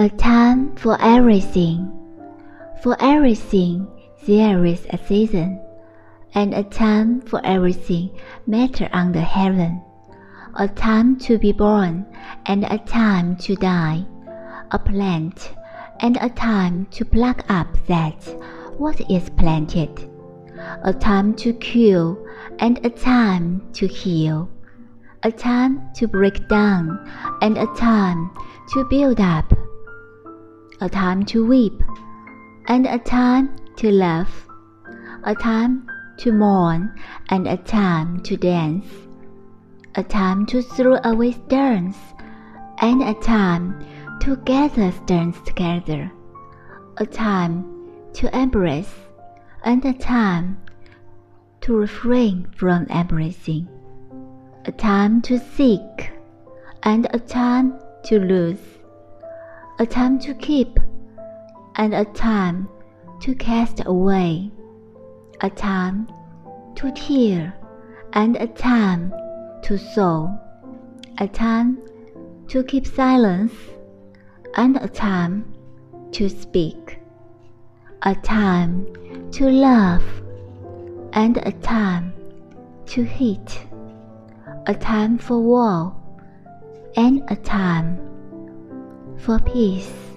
A time for everything. For everything there is a season, and a time for everything matter under heaven. A time to be born, and a time to die. A plant, and a time to pluck up that what is planted. A time to kill, and a time to heal. A time to break down, and a time to build up a time to weep, and a time to laugh, a time to mourn, and a time to dance, a time to throw away stones, and a time to gather stones together, a time to embrace, and a time to refrain from embracing, a time to seek, and a time to lose a time to keep, and a time to cast away, a time to tear, and a time to sew, a time to keep silence, and a time to speak, a time to love, and a time to hate, a time for war, and a time for peace.